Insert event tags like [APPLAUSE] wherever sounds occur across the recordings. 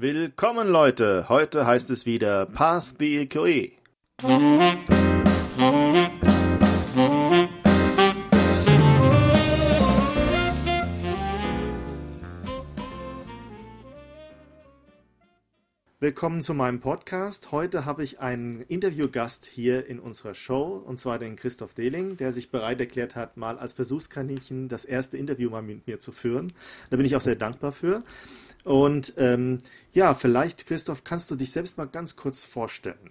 Willkommen Leute, heute heißt es wieder Pass the EQE. Willkommen zu meinem Podcast. Heute habe ich einen Interviewgast hier in unserer Show, und zwar den Christoph Dehling, der sich bereit erklärt hat, mal als Versuchskaninchen das erste Interview mal mit mir zu führen. Da bin ich auch sehr dankbar für. Und ähm, ja, vielleicht, Christoph, kannst du dich selbst mal ganz kurz vorstellen.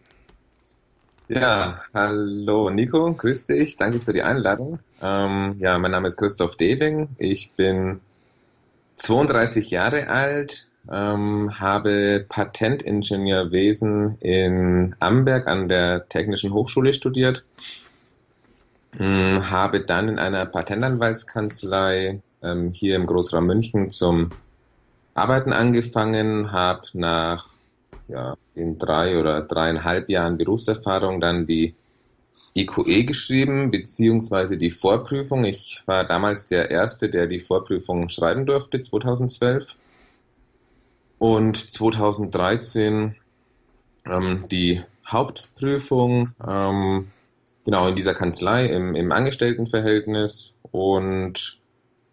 Ja, hallo Nico, grüß dich, danke für die Einladung. Ähm, ja, mein Name ist Christoph Dehling, ich bin 32 Jahre alt, ähm, habe Patentingenieurwesen in Amberg an der Technischen Hochschule studiert, ähm, habe dann in einer Patentanwaltskanzlei ähm, hier im Großraum München zum Arbeiten angefangen, habe nach ja, in drei oder dreieinhalb Jahren Berufserfahrung dann die EQE geschrieben, beziehungsweise die Vorprüfung. Ich war damals der Erste, der die Vorprüfung schreiben durfte, 2012. Und 2013 ähm, die Hauptprüfung, ähm, genau in dieser Kanzlei im, im Angestelltenverhältnis. Und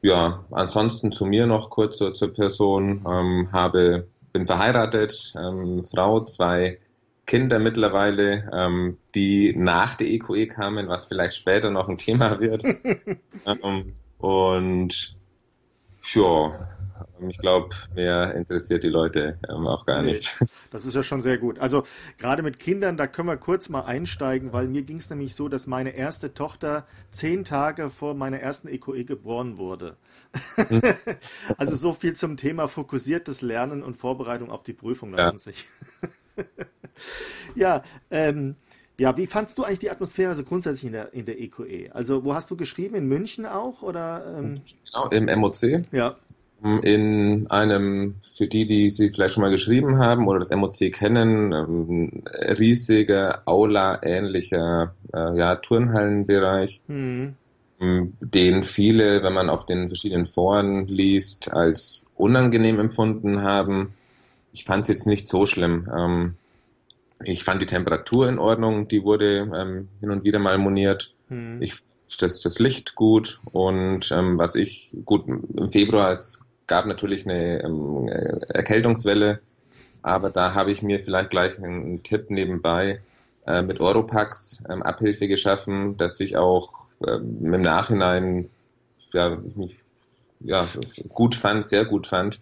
ja, ansonsten zu mir noch kurz zur, zur Person. Ähm, habe, bin verheiratet, ähm, Frau, zwei Kinder mittlerweile, ähm, die nach der EQE kamen, was vielleicht später noch ein Thema wird. [LAUGHS] ähm, und ja, ich glaube, mehr interessiert die Leute ähm, auch gar nee, nicht. Das ist ja schon sehr gut. Also gerade mit Kindern, da können wir kurz mal einsteigen, weil mir ging es nämlich so, dass meine erste Tochter zehn Tage vor meiner ersten EQE e geboren wurde. [LAUGHS] Also so viel zum Thema fokussiertes Lernen und Vorbereitung auf die Prüfung ja. sich. [LAUGHS] ja, ähm, ja, wie fandst du eigentlich die Atmosphäre so grundsätzlich in der, in der EQE? E? Also, wo hast du geschrieben? In München auch? Oder, ähm? Genau, im MOC. Ja in einem, für die, die sie vielleicht schon mal geschrieben haben oder das MOC kennen, ähm, riesiger, Aula-ähnlicher äh, ja, Turnhallenbereich, mhm. den viele, wenn man auf den verschiedenen Foren liest, als unangenehm empfunden haben. Ich fand es jetzt nicht so schlimm. Ähm, ich fand die Temperatur in Ordnung, die wurde ähm, hin und wieder mal moniert. Mhm. Ich das, das Licht gut und ähm, was ich gut im Februar ist gab natürlich eine ähm, Erkältungswelle, aber da habe ich mir vielleicht gleich einen, einen Tipp nebenbei äh, mit Europax ähm, Abhilfe geschaffen, dass ich auch ähm, im Nachhinein ja, ja, gut fand, sehr gut fand,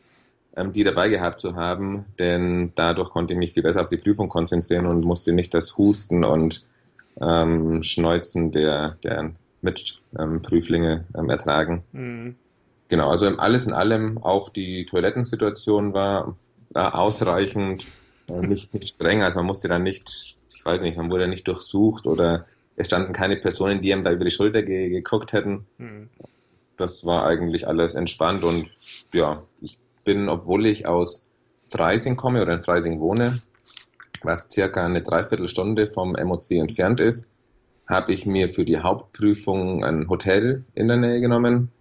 ähm, die dabei gehabt zu haben, denn dadurch konnte ich mich viel besser auf die Prüfung konzentrieren und musste nicht das Husten und ähm, Schneuzen der, der Mitprüflinge ähm, ertragen. Mhm. Genau, also alles in allem auch die Toilettensituation war äh, ausreichend, äh, nicht, nicht streng, also man musste dann nicht, ich weiß nicht, man wurde nicht durchsucht oder es standen keine Personen, die einem da über die Schulter ge geguckt hätten. Mhm. Das war eigentlich alles entspannt und ja, ich bin, obwohl ich aus Freising komme oder in Freising wohne, was circa eine Dreiviertelstunde vom MOC entfernt ist, habe ich mir für die Hauptprüfung ein Hotel in der Nähe genommen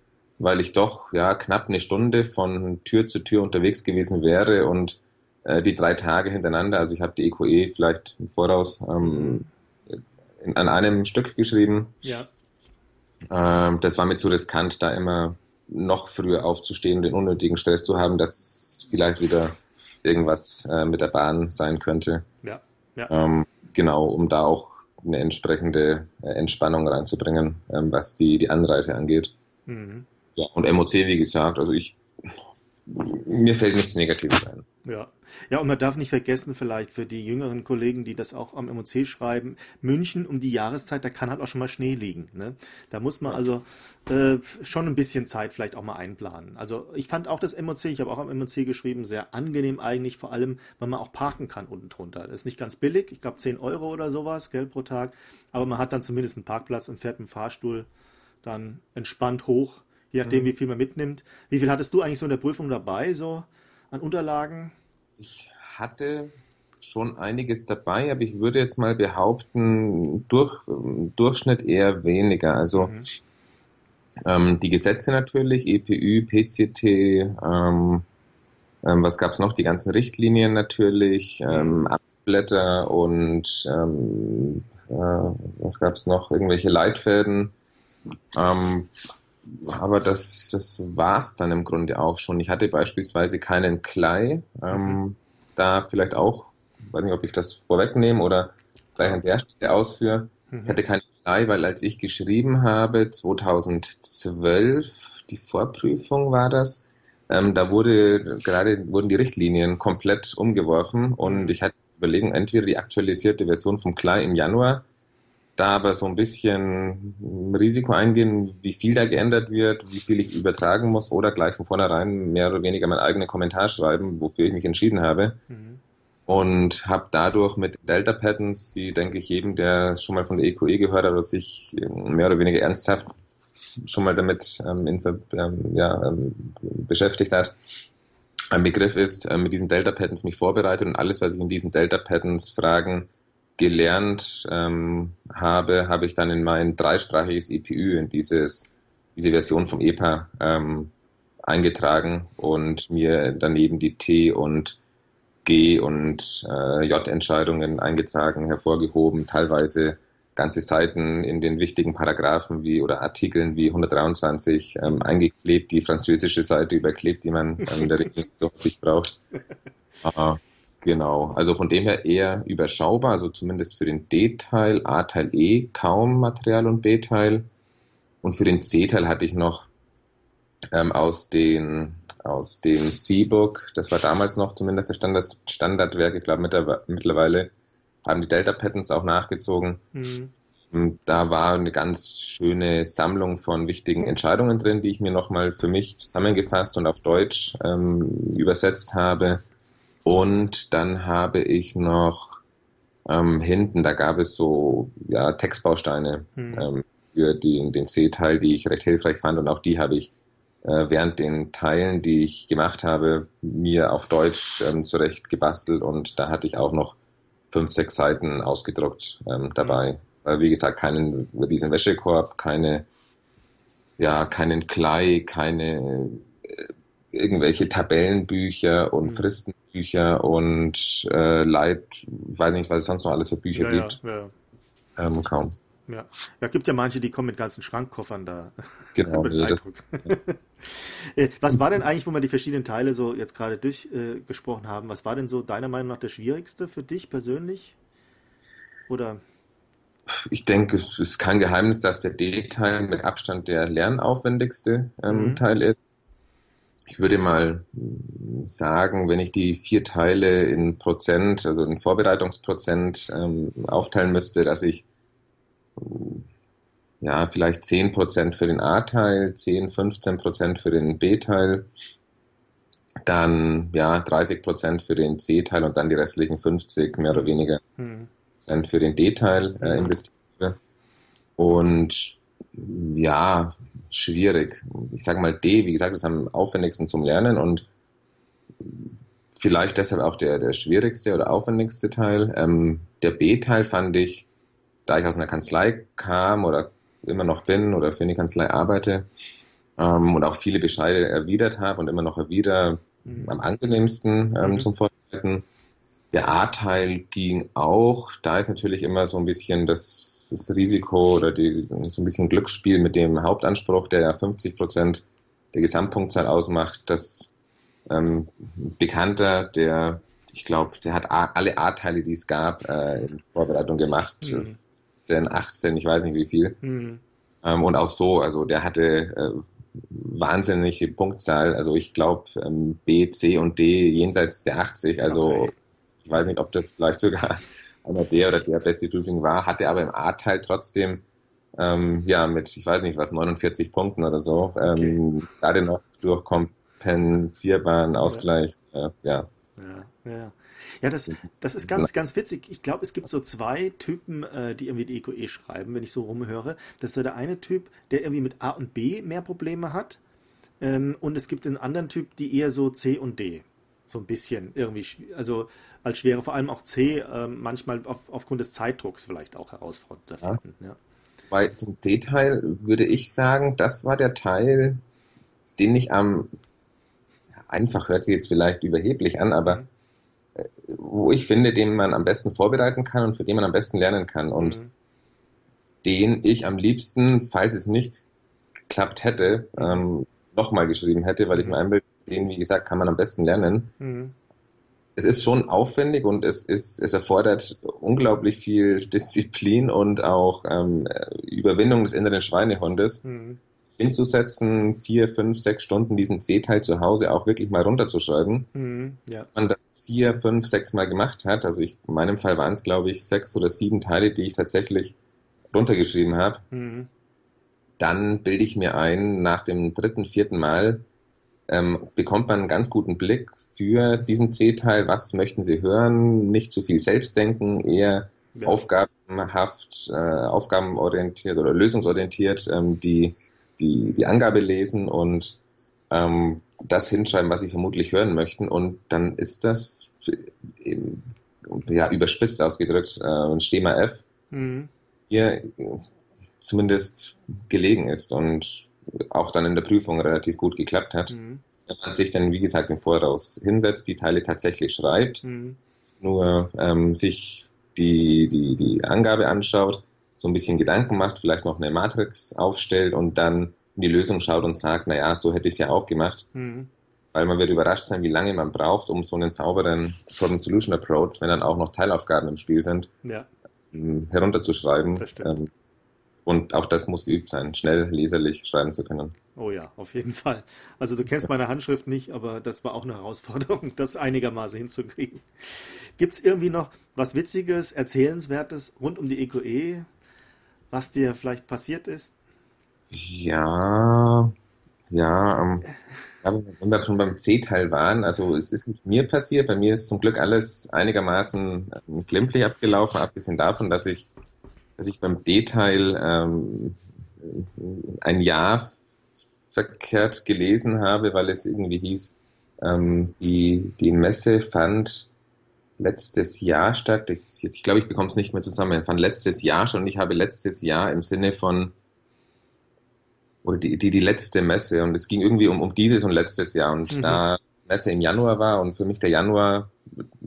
weil ich doch ja knapp eine Stunde von Tür zu Tür unterwegs gewesen wäre und äh, die drei Tage hintereinander, also ich habe die EQE e vielleicht im Voraus ähm, in, an einem Stück geschrieben. Ja. Ähm, das war mir zu riskant, da immer noch früher aufzustehen und den unnötigen Stress zu haben, dass vielleicht wieder irgendwas äh, mit der Bahn sein könnte. Ja. ja. Ähm, genau, um da auch eine entsprechende äh, Entspannung reinzubringen, ähm, was die, die Anreise angeht. Mhm. Ja, und MOC, wie gesagt, also ich, mir fällt nichts Negatives ein. Ja. Ja, und man darf nicht vergessen, vielleicht für die jüngeren Kollegen, die das auch am MOC schreiben, München um die Jahreszeit, da kann halt auch schon mal Schnee liegen. Ne? Da muss man also äh, schon ein bisschen Zeit vielleicht auch mal einplanen. Also ich fand auch das MOC, ich habe auch am MOC geschrieben, sehr angenehm eigentlich, vor allem, weil man auch parken kann unten drunter. Das ist nicht ganz billig, ich glaube 10 Euro oder sowas, Geld pro Tag, aber man hat dann zumindest einen Parkplatz und fährt mit dem Fahrstuhl dann entspannt hoch je nachdem, mhm. wie viel man mitnimmt. Wie viel hattest du eigentlich so in der Prüfung dabei, so an Unterlagen? Ich hatte schon einiges dabei, aber ich würde jetzt mal behaupten, durch, Durchschnitt eher weniger. Also mhm. ähm, die Gesetze natürlich, EPÜ, PCT, ähm, Ähm, was gab es noch? Die ganzen Richtlinien natürlich, ähm, Amtsblätter und ähm, äh, was gab es noch? Irgendwelche Leitfäden. Ähm, aber das, das war's dann im Grunde auch schon. Ich hatte beispielsweise keinen Klei. Ähm, da vielleicht auch, weiß nicht, ob ich das vorwegnehme oder gleich an der Stelle ausführe. Ich hatte keinen Klei, weil als ich geschrieben habe, 2012, die Vorprüfung war das, ähm, da wurde gerade wurden die Richtlinien komplett umgeworfen und ich hatte überlegen, entweder die aktualisierte Version vom Klei im Januar da aber so ein bisschen Risiko eingehen, wie viel da geändert wird, wie viel ich übertragen muss oder gleich von vornherein mehr oder weniger meinen eigenen Kommentar schreiben, wofür ich mich entschieden habe. Mhm. Und habe dadurch mit Delta Patterns, die denke ich jedem, der schon mal von der EQE e gehört hat oder sich mehr oder weniger ernsthaft schon mal damit ähm, in, ähm, ja, ähm, beschäftigt hat, ein Begriff ist, äh, mit diesen Delta Patterns mich vorbereitet und alles, was ich in diesen Delta Patterns Fragen gelernt ähm, habe, habe ich dann in mein dreisprachiges EPU, in dieses, diese Version vom EPA ähm, eingetragen und mir daneben die T und G und äh, J-Entscheidungen eingetragen, hervorgehoben, teilweise ganze Seiten in den wichtigen Paragraphen wie oder Artikeln wie 123 ähm, eingeklebt, die französische Seite überklebt, die man ähm, in der Regel so häufig braucht. Uh, Genau, also von dem her eher überschaubar, also zumindest für den D-Teil, A-Teil E kaum Material und B-Teil. Und für den C-Teil hatte ich noch ähm, aus den aus dem C-Book, das war damals noch zumindest das Standard, Standardwerk, ich glaube mittlerweile haben die Delta Patterns auch nachgezogen. Mhm. Da war eine ganz schöne Sammlung von wichtigen Entscheidungen drin, die ich mir nochmal für mich zusammengefasst und auf Deutsch ähm, übersetzt habe. Und dann habe ich noch ähm, hinten, da gab es so ja, Textbausteine mhm. ähm, für die, den C-Teil, die ich recht hilfreich fand. Und auch die habe ich äh, während den Teilen, die ich gemacht habe, mir auf Deutsch ähm, zurecht gebastelt. Und da hatte ich auch noch fünf, sechs Seiten ausgedruckt ähm, dabei. Mhm. Weil, wie gesagt, keinen diesen Wäschekorb, keine, ja, keinen Klei, keine irgendwelche Tabellenbücher und mhm. Fristen Bücher und äh, Leit, ich weiß nicht, was es sonst noch alles für Bücher ja, gibt. Ja, ja. Ähm, kaum. Ja. ja, gibt ja manche, die kommen mit ganzen Schrankkoffern da. [LAUGHS] Genau. [LAUGHS] [LAUGHS] äh, was war denn eigentlich, wo wir die verschiedenen Teile so jetzt gerade durchgesprochen äh, haben, was war denn so deiner Meinung nach der schwierigste für dich persönlich? Oder? Ich denke, es ist kein Geheimnis, dass der D-Teil mit Abstand der lernaufwendigste ähm, mhm. Teil ist ich würde mal sagen, wenn ich die vier Teile in Prozent, also in Vorbereitungsprozent ähm, aufteilen müsste, dass ich ja vielleicht 10 Prozent für den A-Teil, 10, 15 Prozent für den B-Teil, dann ja 30 Prozent für den C-Teil und dann die restlichen 50 mehr oder weniger hm. Für den D-Teil äh, investiere. Und ja, schwierig. Ich sage mal D, wie gesagt, ist am aufwendigsten zum Lernen und vielleicht deshalb auch der, der schwierigste oder aufwendigste Teil. Ähm, der B-Teil fand ich, da ich aus einer Kanzlei kam oder immer noch bin oder für eine Kanzlei arbeite ähm, und auch viele Bescheide erwidert habe und immer noch erwider, mhm. am angenehmsten ähm, mhm. zum Vorbereiten. Der A-Teil ging auch. Da ist natürlich immer so ein bisschen das das Risiko oder die, so ein bisschen Glücksspiel mit dem Hauptanspruch, der ja 50 Prozent der Gesamtpunktzahl ausmacht, dass ähm, Bekannter, der, ich glaube, der hat alle A-Teile, die es gab, äh, in Vorbereitung gemacht. Mhm. 10, 18, ich weiß nicht wie viel. Mhm. Ähm, und auch so, also der hatte äh, wahnsinnige Punktzahl. Also ich glaube ähm, B, C und D jenseits der 80. Also okay. Ich weiß nicht, ob das vielleicht sogar [LAUGHS] einer der oder der beste Prüfling war, hatte aber im A-Teil trotzdem ähm, ja mit, ich weiß nicht was, 49 Punkten oder so, ähm, okay. gerade noch durch kompensierbaren Ausgleich, ja. Äh, ja. Ja, ja. Ja, das, das ist ganz, ganz witzig. Ich glaube, es gibt so zwei Typen, äh, die irgendwie die EQE schreiben, wenn ich so rumhöre. Das ist so der eine Typ, der irgendwie mit A und B mehr Probleme hat. Ähm, und es gibt einen anderen Typ, die eher so C und D so ein bisschen irgendwie, also als schwere, vor allem auch C, äh, manchmal auf, aufgrund des Zeitdrucks vielleicht auch herausfordernd ja. ja. Bei zum C-Teil würde ich sagen, das war der Teil, den ich am einfach hört sich jetzt vielleicht überheblich an, aber mhm. Äh, wo ich finde, den man am besten vorbereiten kann und für den man am besten lernen kann. Und mhm. den ich am liebsten, falls es nicht geklappt hätte, ähm, nochmal geschrieben hätte, weil ich mir einbilde, den, wie gesagt, kann man am besten lernen. Mhm. Es ist schon aufwendig und es, ist, es erfordert unglaublich viel [LAUGHS] Disziplin und auch ähm, Überwindung des inneren Schweinehundes. Mhm hinzusetzen, vier, fünf, sechs Stunden diesen C-Teil zu Hause auch wirklich mal runterzuschreiben. Mhm, ja. Man das vier, fünf, sechs Mal gemacht hat. Also ich, in meinem Fall waren es, glaube ich, sechs oder sieben Teile, die ich tatsächlich runtergeschrieben habe. Mhm. Dann bilde ich mir ein, nach dem dritten, vierten Mal ähm, bekommt man einen ganz guten Blick für diesen C-Teil. Was möchten Sie hören? Nicht zu viel Selbstdenken, eher ja. aufgabenhaft, äh, aufgabenorientiert oder lösungsorientiert ähm, die die, die Angabe lesen und ähm, das hinschreiben, was sie vermutlich hören möchten. Und dann ist das, ja, überspitzt ausgedrückt, äh, ein Stema F, mhm. hier zumindest gelegen ist und auch dann in der Prüfung relativ gut geklappt hat. Mhm. Wenn man sich dann, wie gesagt, im Voraus hinsetzt, die Teile tatsächlich schreibt, mhm. nur ähm, sich die, die, die Angabe anschaut, so ein bisschen Gedanken macht, vielleicht noch eine Matrix aufstellt und dann in die Lösung schaut und sagt, naja, so hätte ich es ja auch gemacht. Mhm. Weil man wird überrascht sein, wie lange man braucht, um so einen sauberen Problem-Solution-Approach, wenn dann auch noch Teilaufgaben im Spiel sind, ja. Ähm, herunterzuschreiben. Ähm, und auch das muss geübt sein, schnell leserlich schreiben zu können. Oh ja, auf jeden Fall. Also du kennst meine Handschrift nicht, aber das war auch eine Herausforderung, [LAUGHS] das einigermaßen hinzukriegen. Gibt es irgendwie noch was Witziges, Erzählenswertes rund um die EQE, was dir vielleicht passiert ist? Ja, ja, ähm, wenn wir schon beim C-Teil waren, also es ist nicht mir passiert, bei mir ist zum Glück alles einigermaßen ähm, glimpflich abgelaufen, abgesehen davon, dass ich, dass ich beim D-Teil ähm, ein Jahr verkehrt gelesen habe, weil es irgendwie hieß, ähm, die, die Messe fand letztes Jahr statt. Ich, ich glaube, ich bekomme es nicht mehr zusammen. Fand letztes Jahr schon. Ich habe letztes Jahr im Sinne von oder die, die, die letzte Messe und es ging irgendwie um, um dieses und letztes Jahr und mhm. da Messe im Januar war und für mich der Januar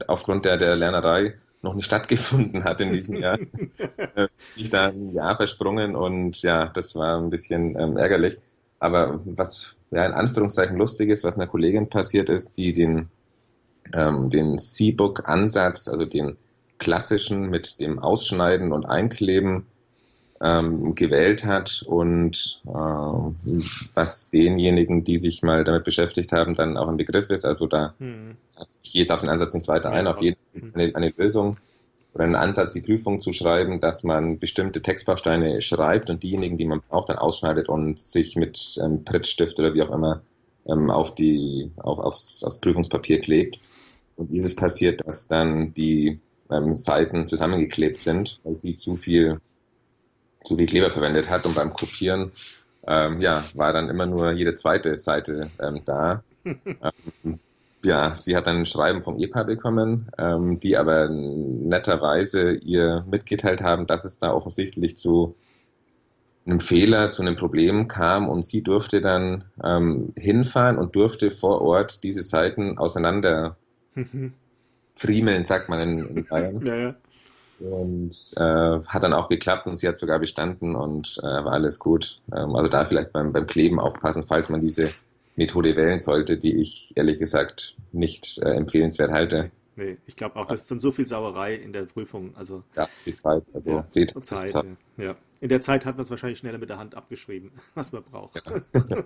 aufgrund der, der Lernerei noch nicht stattgefunden hat in diesem Jahr, [LAUGHS] äh, ich da ein Jahr versprungen und ja, das war ein bisschen ähm, ärgerlich. Aber was ja in Anführungszeichen lustig ist, was einer Kollegin passiert ist, die den, ähm, den C-Book-Ansatz, also den klassischen mit dem Ausschneiden und Einkleben ähm, gewählt hat und äh, was denjenigen, die sich mal damit beschäftigt haben, dann auch ein Begriff ist. Also da hm. ich gehe jetzt auf den Ansatz nicht weiter ein, auf jeden eine, eine Lösung oder einen Ansatz, die Prüfung zu schreiben, dass man bestimmte Textbausteine schreibt und diejenigen, die man braucht, dann ausschneidet und sich mit ähm, Prittstift oder wie auch immer ähm, auf die, auf, aufs, aufs Prüfungspapier klebt. Und dieses passiert, dass dann die ähm, Seiten zusammengeklebt sind, weil sie zu viel zu viel Kleber verwendet hat und beim Kopieren ähm, ja, war dann immer nur jede zweite Seite ähm, da. [LAUGHS] ähm, ja, sie hat dann ein Schreiben vom EPA bekommen, ähm, die aber netterweise ihr mitgeteilt haben, dass es da offensichtlich zu einem Fehler, zu einem Problem kam und sie durfte dann ähm, hinfahren und durfte vor Ort diese Seiten auseinander [LAUGHS] friemeln, sagt man in, in [LAUGHS] Bayern. Ja, ja. Und äh, hat dann auch geklappt und sie hat sogar bestanden und äh, war alles gut. Ähm, also da vielleicht beim, beim Kleben aufpassen, falls man diese Methode wählen sollte, die ich ehrlich gesagt nicht äh, empfehlenswert halte. Nee, ich glaube auch, das ist dann so viel Sauerei in der Prüfung. Also, ja, die Zeit. Also ja, Zeit, Zeit. Ja. In der Zeit hat man es wahrscheinlich schneller mit der Hand abgeschrieben, [LAUGHS] was man braucht. Ja. [LAUGHS]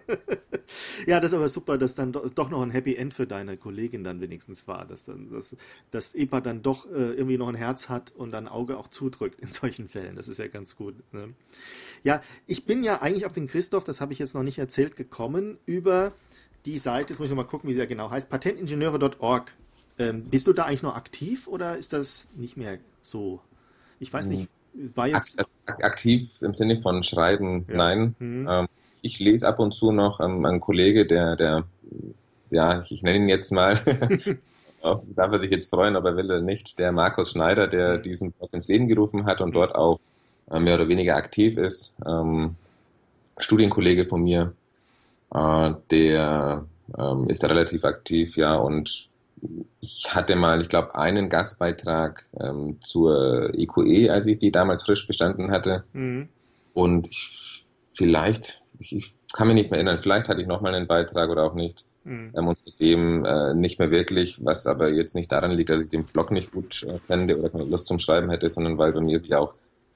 ja, das ist aber super, dass dann doch noch ein Happy End für deine Kollegin dann wenigstens war, dass dann dass, dass EPA dann doch äh, irgendwie noch ein Herz hat und ein Auge auch zudrückt in solchen Fällen. Das ist ja ganz gut. Ne? Ja, ich bin ja eigentlich auf den Christoph, das habe ich jetzt noch nicht erzählt, gekommen über die Seite, jetzt muss ich noch mal gucken, wie sie ja genau heißt, patentingenieure.org. Ähm, bist du da eigentlich noch aktiv oder ist das nicht mehr so? Ich weiß nicht, war jetzt. Aktiv im Sinne von Schreiben, ja. nein. Mhm. Ähm, ich lese ab und zu noch ähm, einen Kollege, der, der, ja, ich nenne ihn jetzt mal, [LAUGHS] darf er sich jetzt freuen, aber will er nicht, der Markus Schneider, der mhm. diesen Blog ins Leben gerufen hat und dort auch äh, mehr oder weniger aktiv ist. Ähm, Studienkollege von mir, äh, der ähm, ist da relativ aktiv, ja, und ich hatte mal, ich glaube, einen Gastbeitrag ähm, zur EQE, e, als ich die damals frisch bestanden hatte. Mhm. Und ich, vielleicht, ich, ich, kann mich nicht mehr erinnern, vielleicht hatte ich nochmal einen Beitrag oder auch nicht. Mhm. Ähm, und seitdem äh, nicht mehr wirklich, was aber jetzt nicht daran liegt, dass ich den Blog nicht gut äh, fände oder keine Lust zum Schreiben hätte, sondern weil bei mir sich auch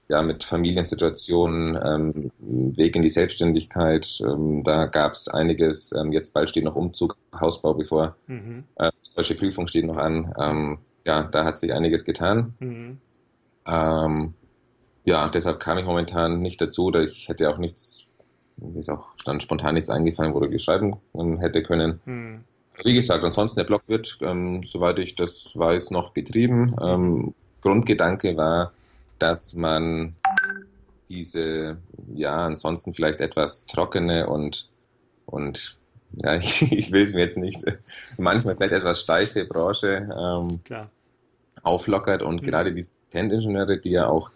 ja mit Familiensituationen, ähm, Weg in die Selbstständigkeit, ähm, da gab es einiges. Ähm, jetzt bald steht noch Umzug, Hausbau bevor. Mhm. Äh, deutsche Prüfung steht noch an. Ähm, ja, da hat sich einiges getan. Mhm. Ähm, ja, deshalb kam ich momentan nicht dazu, oder ich hätte auch nichts, mir ist auch dann spontan nichts eingefallen, worüber ich schreiben hätte können. Mhm. Wie gesagt, ansonsten der Blog wird, ähm, soweit ich das weiß, noch betrieben. Ähm, Grundgedanke war, dass man diese, ja, ansonsten vielleicht etwas trockene und, und ja, [LAUGHS] ich, ich will es mir jetzt nicht, manchmal vielleicht etwas steife Branche ähm, auflockert und mhm. gerade diese Patentingenieure, die ja auch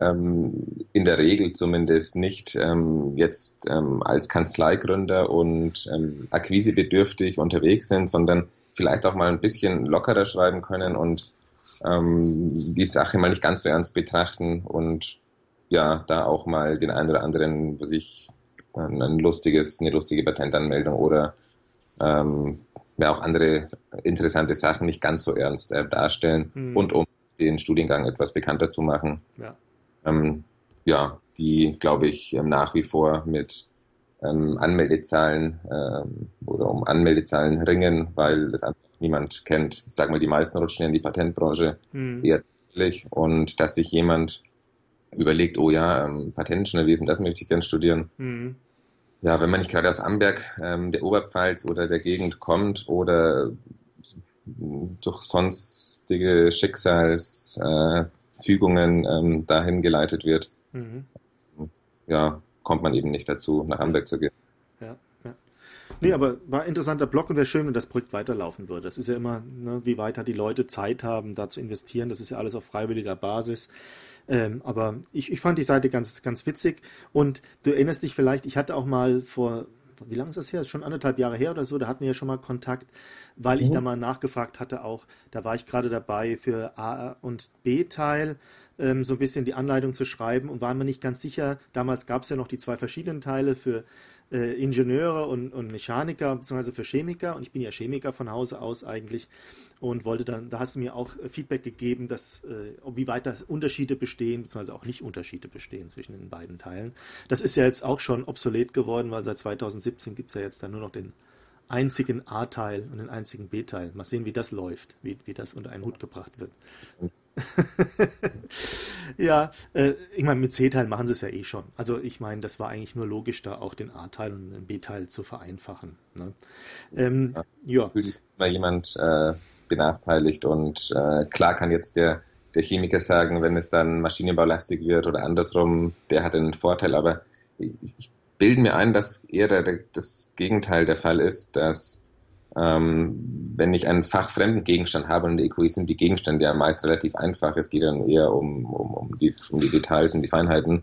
ähm, in der Regel zumindest nicht ähm, jetzt ähm, als Kanzleigründer und ähm, akquisebedürftig unterwegs sind, sondern vielleicht auch mal ein bisschen lockerer schreiben können und ähm, die Sache mal nicht ganz so ernst betrachten und ja, da auch mal den einen oder anderen, was ich ein lustiges, eine lustige Patentanmeldung oder ähm, ja auch andere interessante Sachen nicht ganz so ernst äh, darstellen mhm. und um den Studiengang etwas bekannter zu machen. Ja, ähm, ja die, glaube ich, ähm, nach wie vor mit ähm, Anmeldezahlen ähm, oder um Anmeldezahlen ringen, weil es einfach niemand kennt. Ich sage mal, die meisten rutschen in die Patentbranche mhm. eher und dass sich jemand überlegt, oh ja, ähm, Patentingenieurwesen, das möchte ich gerne studieren. Mhm. Ja, wenn man nicht gerade aus Amberg, ähm, der Oberpfalz oder der Gegend kommt oder durch sonstige Schicksalsfügungen äh, ähm, dahin geleitet wird, mhm. ja, kommt man eben nicht dazu, nach Amberg zu gehen. Nee, aber war ein interessanter Blog und wäre schön, wenn das Projekt weiterlaufen würde. Das ist ja immer, ne, wie weit hat die Leute Zeit haben, da zu investieren. Das ist ja alles auf freiwilliger Basis. Ähm, aber ich, ich fand die Seite ganz, ganz witzig. Und du erinnerst dich vielleicht, ich hatte auch mal vor, wie lange ist das her? Das ist schon anderthalb Jahre her oder so, da hatten wir ja schon mal Kontakt, weil mhm. ich da mal nachgefragt hatte auch, da war ich gerade dabei für A und B-Teil ähm, so ein bisschen die Anleitung zu schreiben und war mir nicht ganz sicher, damals gab es ja noch die zwei verschiedenen Teile für äh, Ingenieure und, und Mechaniker, beziehungsweise für Chemiker. Und ich bin ja Chemiker von Hause aus eigentlich und wollte dann, da hast du mir auch Feedback gegeben, dass, äh, wie weit da Unterschiede bestehen, beziehungsweise auch nicht Unterschiede bestehen zwischen den beiden Teilen. Das ist ja jetzt auch schon obsolet geworden, weil seit 2017 gibt es ja jetzt dann nur noch den einzigen A-Teil und den einzigen B-Teil. Mal sehen, wie das läuft, wie, wie das unter einen Hut gebracht wird. [LAUGHS] ja, äh, ich meine, mit C-Teil machen sie es ja eh schon. Also ich meine, das war eigentlich nur logisch, da auch den A-Teil und den B-Teil zu vereinfachen. Ne? Ähm, ja. ja. Fühlt sich mal jemand äh, benachteiligt und äh, klar kann jetzt der, der Chemiker sagen, wenn es dann maschinenbaulastig wird oder andersrum, der hat einen Vorteil, aber ich, ich bilde mir ein, dass eher der, der, das Gegenteil der Fall ist, dass ähm, wenn ich einen fachfremden Gegenstand habe und in der EQI sind die Gegenstände ja meist relativ einfach, es geht dann eher um, um, um, die, um die Details und die Feinheiten,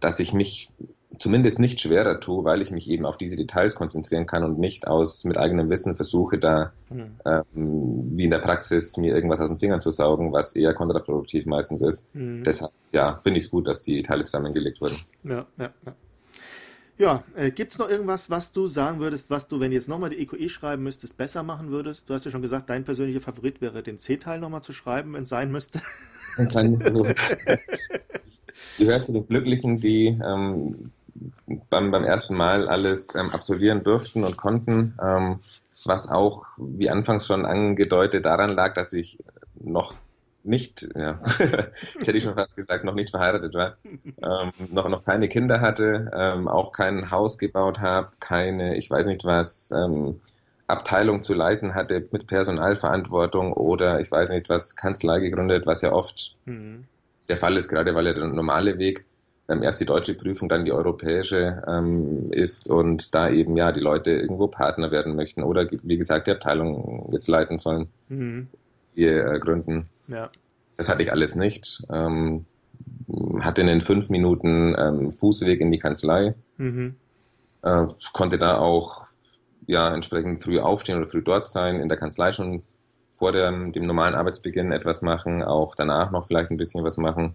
dass ich mich zumindest nicht schwerer tue, weil ich mich eben auf diese Details konzentrieren kann und nicht aus mit eigenem Wissen versuche, da mhm. ähm, wie in der Praxis mir irgendwas aus den Fingern zu saugen, was eher kontraproduktiv meistens ist. Mhm. Deshalb, ja, finde ich es gut, dass die Teile zusammengelegt wurden. Ja, ja, ja. Ja, äh, gibt es noch irgendwas, was du sagen würdest, was du, wenn du jetzt nochmal die EQE schreiben müsstest, besser machen würdest? Du hast ja schon gesagt, dein persönlicher Favorit wäre, den C-Teil nochmal zu schreiben, wenn es sein müsste. Sein müsste gehört zu den Glücklichen, die ähm, beim, beim ersten Mal alles ähm, absolvieren durften und konnten, ähm, was auch, wie anfangs schon angedeutet, daran lag, dass ich noch nicht, ja, [LAUGHS] jetzt hätte ich schon fast gesagt, noch nicht verheiratet war, ähm, noch, noch keine Kinder hatte, ähm, auch kein Haus gebaut habe, keine, ich weiß nicht was, ähm, Abteilung zu leiten hatte mit Personalverantwortung oder ich weiß nicht was, Kanzlei gegründet, was ja oft mhm. der Fall ist, gerade weil ja der normale Weg ähm, erst die deutsche Prüfung, dann die europäische ähm, ist und da eben ja die Leute irgendwo Partner werden möchten oder wie gesagt die Abteilung jetzt leiten sollen. Mhm äh, gründen. Ja. Das hatte ich alles nicht. Ähm, hatte einen fünf Minuten ähm, Fußweg in die Kanzlei. Mhm. Äh, konnte da auch ja entsprechend früh aufstehen oder früh dort sein, in der Kanzlei schon vor dem, dem normalen Arbeitsbeginn etwas machen, auch danach noch vielleicht ein bisschen was machen.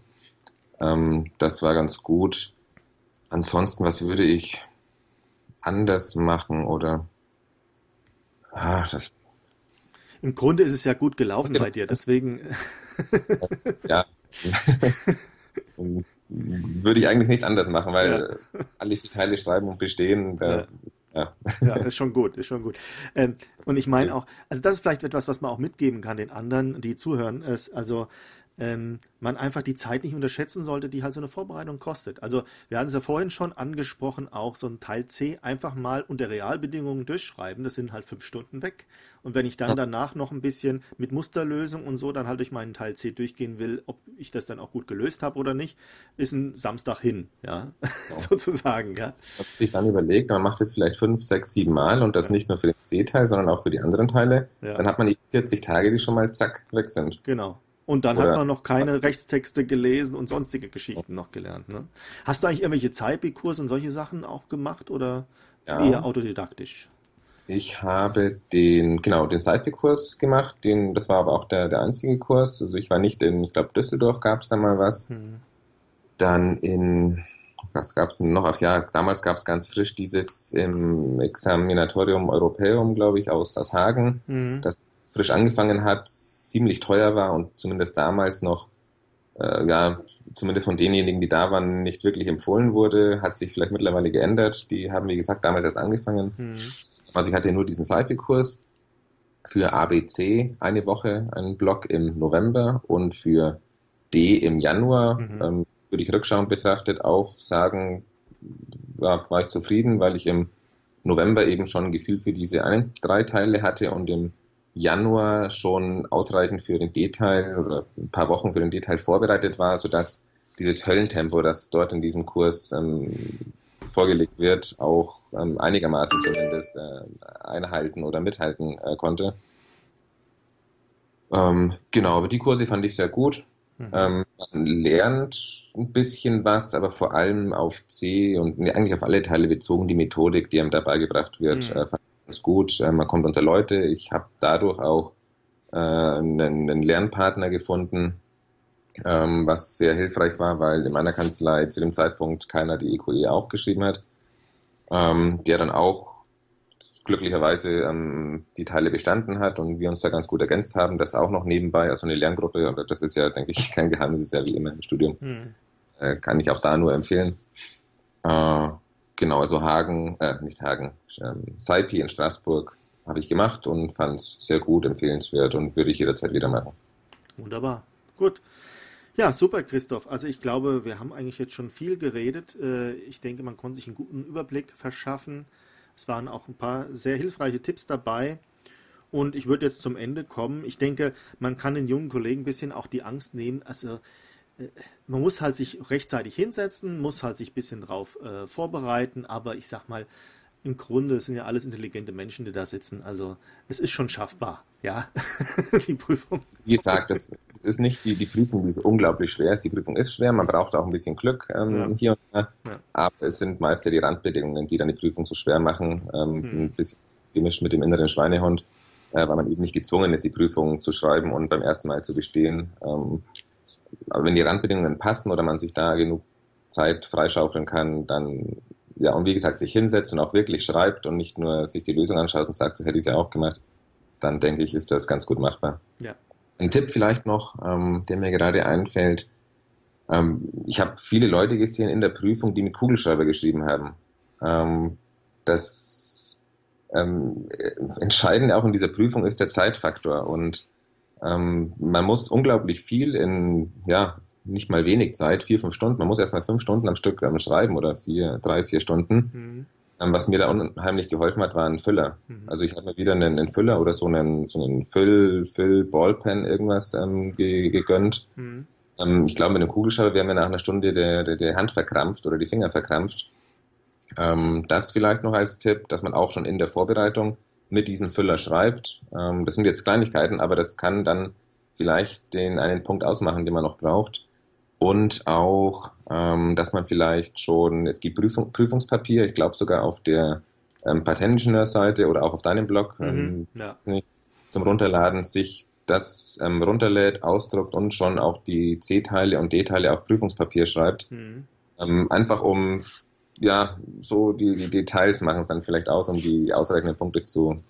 Ähm, das war ganz gut. Ansonsten, was würde ich anders machen oder ah, das im Grunde ist es ja gut gelaufen bei dir, deswegen. [LAUGHS] ja. [LAUGHS] Würde ich eigentlich nichts anders machen, weil ja. alle vier Teile schreiben und bestehen. Da, ja. Ja. ja, ist schon gut, ist schon gut. Ähm, und ich meine auch, also das ist vielleicht etwas, was man auch mitgeben kann den anderen, die zuhören, ist also ähm, man einfach die Zeit nicht unterschätzen sollte, die halt so eine Vorbereitung kostet. Also wir hatten es ja vorhin schon angesprochen, auch so ein Teil C einfach mal unter Realbedingungen durchschreiben, das sind halt fünf Stunden weg. Und wenn ich dann danach noch ein bisschen mit Musterlösung und so dann halt durch meinen Teil C durchgehen will, ob ich das dann auch gut gelöst habe oder nicht, ist ein Samstag hin, ja, ja. [LAUGHS] sozusagen, ja. Hat sich dann überlegt, man macht es vielleicht fünf, sechs, sieben Mal und das ja. nicht nur für den C-Teil, sondern auch für die anderen Teile, ja. dann hat man die 40 Tage, die schon mal zack weg sind. Genau. Und dann Oder hat man noch keine Rechtstexte gelesen und sonstige Geschichten noch gelernt. Ne? Hast du eigentlich irgendwelche Zeitkurse und solche Sachen auch gemacht oder ja. eher autodidaktisch? Ich habe den, genau, den Sci-Fi-Kurs gemacht, den, das war aber auch der, der einzige Kurs. Also ich war nicht in, ich glaube, Düsseldorf gab es da mal was. Hm. Dann in, was gab es denn noch? Ach ja, damals gab es ganz frisch dieses im Examinatorium Europäum, glaube ich, aus, aus Hagen, hm. das frisch angefangen hat, ziemlich teuer war und zumindest damals noch, äh, ja, zumindest von denjenigen, die da waren, nicht wirklich empfohlen wurde, hat sich vielleicht mittlerweile geändert. Die haben, wie gesagt, damals erst angefangen. Mhm. Also ich hatte nur diesen Saipi-Kurs für ABC eine Woche, einen Block im November und für D im Januar. Mhm. Ähm, würde ich rückschauend betrachtet auch sagen, ja, war ich zufrieden, weil ich im November eben schon ein Gefühl für diese ein, drei Teile hatte und im Januar schon ausreichend für den Detail oder ein paar Wochen für den Detail vorbereitet war, sodass dieses Höllentempo, das dort in diesem Kurs ähm, vorgelegt wird, auch ähm, einigermaßen zumindest äh, einhalten oder mithalten äh, konnte. Ähm, genau, aber die Kurse fand ich sehr gut. Mhm. Ähm, man lernt ein bisschen was, aber vor allem auf C und eigentlich auf alle Teile bezogen die Methodik, die einem dabei gebracht wird, mhm. äh, fand ganz gut. Äh, man kommt unter Leute. Ich habe dadurch auch äh, einen, einen, Lernpartner gefunden, ähm, was sehr hilfreich war, weil in meiner Kanzlei zu dem Zeitpunkt keiner die EQE e auch geschrieben hat, ähm, der dann auch glücklicherweise ähm, die Teile bestanden hat und wir uns da ganz gut ergänzt haben. Das auch noch nebenbei, also eine Lerngruppe, und das ist ja, denke ich, [LAUGHS] kein Geheimnis, ist ja wie immer im Studium. Hm. Äh, kann ich auch da nur empfehlen. Äh, genau, also Hagen, äh, nicht Hagen, ähm, Saipi in Straßburg habe ich gemacht und fand es sehr gut, empfehlenswert und würde ich jederzeit wieder machen. Wunderbar, gut. Ja, super, Christoph. Also ich glaube, wir haben eigentlich jetzt schon viel geredet. Äh, ich denke, man konnte sich einen guten Überblick verschaffen. Es waren auch ein paar sehr hilfreiche Tipps dabei. Und ich würde jetzt zum Ende kommen. Ich denke, man kann den jungen Kollegen ein bisschen auch die Angst nehmen. Also man muss halt sich rechtzeitig hinsetzen, muss halt sich ein bisschen drauf äh, vorbereiten, aber ich sag mal, im Grunde sind ja alles intelligente Menschen, die da sitzen. Also es ist schon schaffbar, ja, [LAUGHS] die Prüfung. Wie gesagt, das ist nicht die, die Prüfung, die so unglaublich schwer ist. Die Prüfung ist schwer, man braucht auch ein bisschen Glück ähm, ja. hier und da. Ja. Aber es sind meist ja die Randbedingungen, die dann die Prüfung so schwer machen. Ähm, hm. Ein bisschen gemischt mit dem inneren Schweinehund, äh, weil man eben nicht gezwungen ist, die Prüfung zu schreiben und beim ersten Mal zu bestehen. Ähm, aber wenn die Randbedingungen passen oder man sich da genug Zeit freischaufeln kann, dann ja, und wie gesagt, sich hinsetzt und auch wirklich schreibt und nicht nur sich die Lösung anschaut und sagt, so hätte ich es ja auch gemacht, dann denke ich, ist das ganz gut machbar. Ja. Ein Tipp vielleicht noch, ähm, der mir gerade einfällt. Ähm, ich habe viele Leute gesehen in der Prüfung, die mit Kugelschreiber geschrieben haben. Ähm, das ähm, entscheidend auch in dieser Prüfung ist der Zeitfaktor und ähm, man muss unglaublich viel in, ja, nicht mal wenig Zeit, vier, fünf Stunden. Man muss erstmal fünf Stunden am Stück ähm, schreiben oder vier, drei, vier Stunden. Mhm. Ähm, was mir da unheimlich geholfen hat, war ein Füller. Mhm. Also ich habe mir wieder einen, einen, Füller oder so einen, so einen Füll, Füll, Ballpen irgendwas ähm, ge, gegönnt. Mhm. Ähm, ich glaube, mit einem Kugelschreiber wäre mir nach einer Stunde der, der, der Hand verkrampft oder die Finger verkrampft. Ähm, das vielleicht noch als Tipp, dass man auch schon in der Vorbereitung mit diesem Füller schreibt. Ähm, das sind jetzt Kleinigkeiten, aber das kann dann vielleicht den einen Punkt ausmachen, den man noch braucht. Und auch, ähm, dass man vielleicht schon, es gibt Prüfung, Prüfungspapier, ich glaube sogar auf der ähm, Patentingenieur-Seite oder auch auf deinem Blog mhm, ähm, ja. zum Runterladen sich das ähm, runterlädt, ausdruckt und schon auch die C-Teile und D-Teile auf Prüfungspapier schreibt. Mhm. Ähm, einfach um, ja, so die, die Details machen es dann vielleicht aus, um die ausreichenden Punkte zu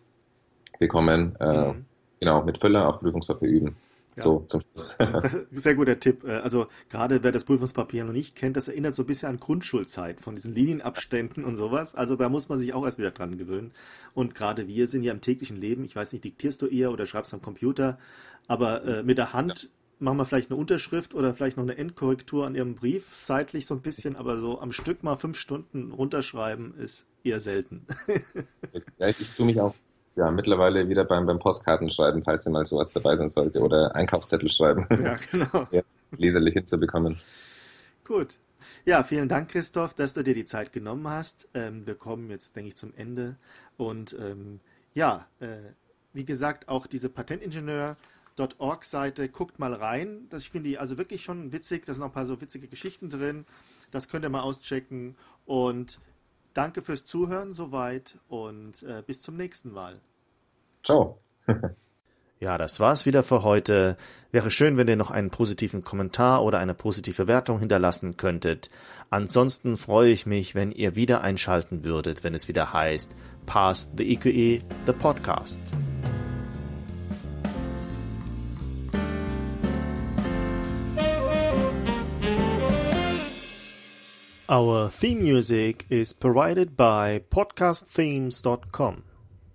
bekommen. Äh, mhm. Genau, mit Füller auf Prüfungspapier üben. Ja. So zum Schluss. [LAUGHS] [LAUGHS] Sehr guter Tipp. Äh, also gerade wer das Prüfungspapier noch nicht kennt, das erinnert so ein bisschen an Grundschulzeit von diesen Linienabständen und sowas. Also da muss man sich auch erst wieder dran gewöhnen. Und gerade wir sind ja im täglichen Leben, ich weiß nicht, diktierst du eher oder schreibst am Computer, aber äh, mit der Hand ja. Machen wir vielleicht eine Unterschrift oder vielleicht noch eine Endkorrektur an ihrem Brief, seitlich so ein bisschen, aber so am Stück mal fünf Stunden runterschreiben ist eher selten. [LAUGHS] ja, ich, ich tue mich auch ja, mittlerweile wieder beim, beim Postkartenschreiben, falls dir mal sowas dabei sein sollte, oder Einkaufszettel schreiben. Ja, genau. [LAUGHS] ja, leserlich hinzubekommen. Gut. Ja, vielen Dank, Christoph, dass du dir die Zeit genommen hast. Ähm, wir kommen jetzt, denke ich, zum Ende. Und ähm, ja, äh, wie gesagt, auch diese Patentingenieur.org-Seite, guckt mal rein. Das, ich finde die also wirklich schon witzig. Da sind noch ein paar so witzige Geschichten drin. Das könnt ihr mal auschecken. Und Danke fürs Zuhören soweit und äh, bis zum nächsten Mal. Ciao. [LAUGHS] ja, das war's wieder für heute. Wäre schön, wenn ihr noch einen positiven Kommentar oder eine positive Wertung hinterlassen könntet. Ansonsten freue ich mich, wenn ihr wieder einschalten würdet, wenn es wieder heißt Past the EQE, the Podcast. Our theme music is provided by podcastthemes.com.